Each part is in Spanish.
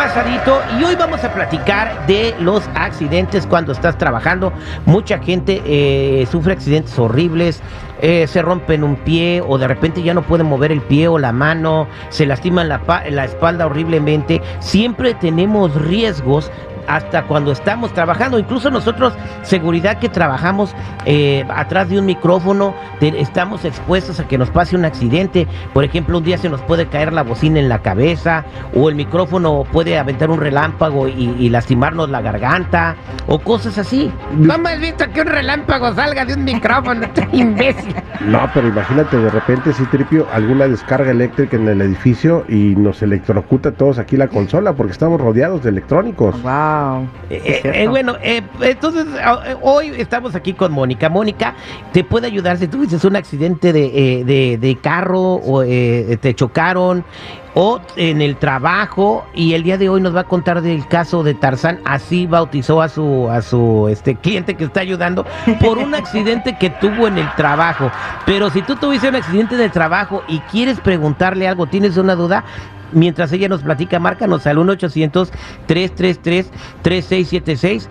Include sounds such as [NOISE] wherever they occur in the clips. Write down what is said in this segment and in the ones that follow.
Pasadito y hoy vamos a platicar de los accidentes cuando estás trabajando. Mucha gente eh, sufre accidentes horribles, eh, se rompen un pie o de repente ya no pueden mover el pie o la mano, se lastiman la, pa- la espalda horriblemente. Siempre tenemos riesgos hasta cuando estamos trabajando. Incluso nosotros, seguridad que trabajamos eh, atrás de un micrófono, te- estamos expuestos a que nos pase un accidente. Por ejemplo, un día se nos puede caer la bocina en la cabeza o el micrófono puede aventar un relámpago y, y lastimarnos la garganta o cosas así. No me has visto que un relámpago salga de un micrófono, [LAUGHS] imbécil. No, pero imagínate, de repente si tripio alguna descarga eléctrica en el edificio y nos electrocuta a todos aquí la consola porque estamos rodeados de electrónicos. Wow. Eh, eh, bueno, eh, entonces ah, eh, hoy estamos aquí con Mónica. Mónica, te puede ayudar si tuviste un accidente de, de- de carro o eh, te chocaron o en el trabajo y el día de hoy nos va a contar del caso de Tarzán. Así bautizó a su a su este cliente que está ayudando por un accidente que tuvo en el trabajo. Pero si tú tuviste un accidente de trabajo y quieres preguntarle algo, tienes una duda, Mientras ella nos platica, márcanos al 1-800-333-3676.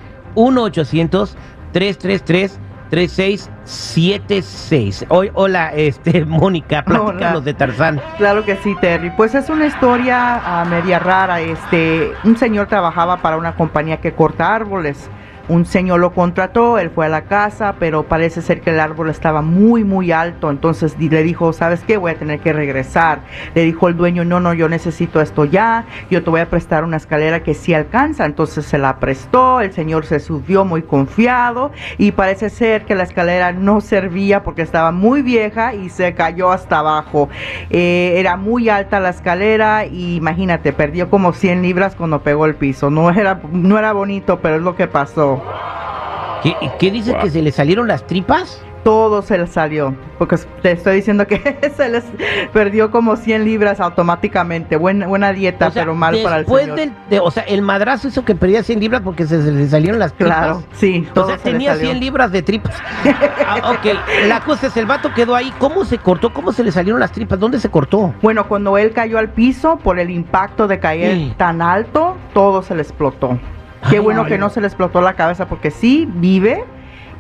1-800-333-3676. Hoy, hola, este, [LAUGHS] Mónica, platícanos Hola. de Tarzán. Claro que sí, Terry. Pues es una historia ah, media rara. Este, un señor trabajaba para una compañía que corta árboles. Un señor lo contrató, él fue a la casa, pero parece ser que el árbol estaba muy, muy alto. Entonces le dijo, ¿sabes qué? Voy a tener que regresar. Le dijo el dueño, no, no, yo necesito esto ya. Yo te voy a prestar una escalera que sí alcanza. Entonces se la prestó, el señor se subió muy confiado y parece ser que la escalera no servía porque estaba muy vieja y se cayó hasta abajo. Eh, era muy alta la escalera y imagínate, perdió como 100 libras cuando pegó el piso. No era, no era bonito, pero es lo que pasó. ¿Qué, qué dice que se le salieron las tripas? Todo se le salió, porque te estoy diciendo que [LAUGHS] se les perdió como 100 libras automáticamente. Buena, buena dieta, O sea, pero mal para el después señor. del- de- o sea, el madrazo hizo que perdía 100 libras porque se, se le salieron las tripas. Claro, sí, O todo sea, se le tenía salió. 100 libras de tripas. [LAUGHS] Ah, ok, la cosa es, el vato quedó ahí. ¿Cómo se cortó? ¿Cómo se le salieron las tripas? ¿Dónde se cortó? Bueno, cuando él cayó al piso por el impacto de caer Sí. tan alto, todo se le explotó. Qué Ay, bueno que no se le explotó la cabeza porque sí vive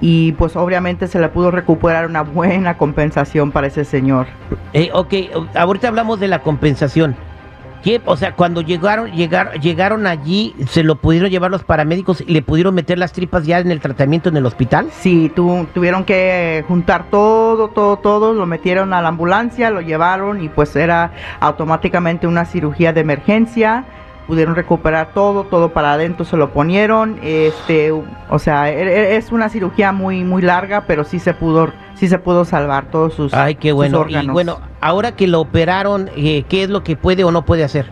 y pues obviamente se le pudo recuperar una buena compensación para ese señor. Eh, ok, ahorita hablamos de la compensación. ¿Qué? O sea, cuando llegaron, llegar, llegaron allí, se lo pudieron llevar los paramédicos y le pudieron meter las tripas ya en el tratamiento en el hospital. Sí, tu- tuvieron que juntar todo, todo, todo, lo metieron a la ambulancia, lo llevaron y pues era automáticamente una cirugía de emergencia. Pudieron recuperar todo, todo para adentro se lo ponieron. Este, o sea, e- e- es una cirugía muy, muy larga, pero sí se pudo, sí se pudo salvar todos sus, Ay, qué sus bueno. Y órganos. bueno, ahora que lo operaron, eh, ¿qué es lo que puede o no puede hacer?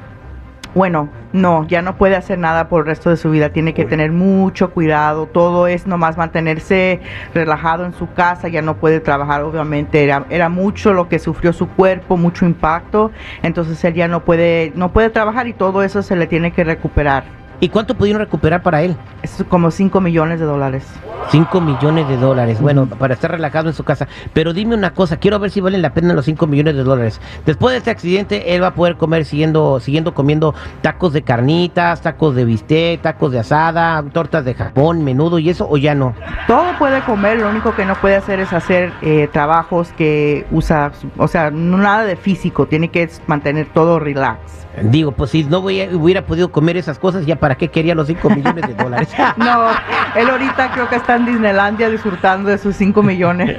Bueno, no, ya no puede hacer nada por el resto de su vida, tiene que tener mucho cuidado, todo es nomás mantenerse relajado en su casa, ya no puede trabajar, obviamente, era, era mucho lo que sufrió su cuerpo, mucho impacto, entonces él ya no puede, no puede trabajar y todo eso se le tiene que recuperar. ¿Y cuánto pudieron recuperar para él? Es como 5 millones de dólares. 5 millones de dólares. Bueno, para estar relajado en su casa. Pero dime una cosa, quiero ver si valen la pena los 5 millones de dólares. Después de este accidente, él va a poder comer siguiendo, siguiendo comiendo tacos de carnitas, tacos de bistec, tacos de asada, tortas de Japón, menudo y eso, o ya no. Todo puede comer, lo único que no puede hacer es hacer eh, trabajos que usa, o sea, nada de físico, tiene que mantener todo relax. Digo, pues si no voy a- hubiera podido comer esas cosas, ya para para qué quería los 5 millones de dólares. [LAUGHS] No, él ahorita creo que está en Disneylandia disfrutando de sus 5 millones.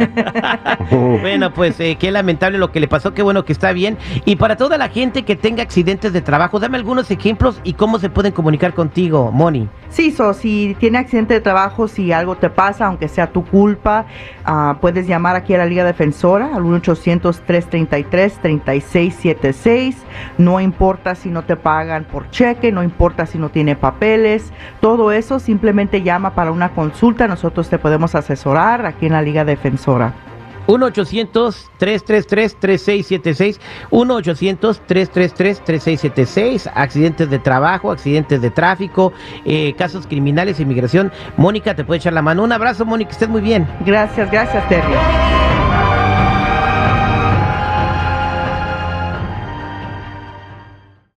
[LAUGHS] bueno, pues eh, qué lamentable lo que le pasó, qué bueno que está bien. Y para toda la gente que tenga accidentes de trabajo, dame algunos ejemplos y cómo se pueden comunicar contigo, Moni. Sí, so, si tiene accidente de trabajo, si algo te pasa, aunque sea tu culpa, ah, puedes llamar aquí a la Liga Defensora al 1-800-333-3676. No importa si no te pagan por cheque, no importa si no tiene papeles, todo eso simplemente llama para una consulta. Nosotros te podemos asesorar aquí en la Liga Defensora. 1-800-333-3676. 1-800-333-3676. Accidentes de trabajo, accidentes de tráfico, eh, casos criminales, inmigración. Mónica, te puede echar la mano. Un abrazo, Mónica, estés muy bien. Gracias, gracias, Terry.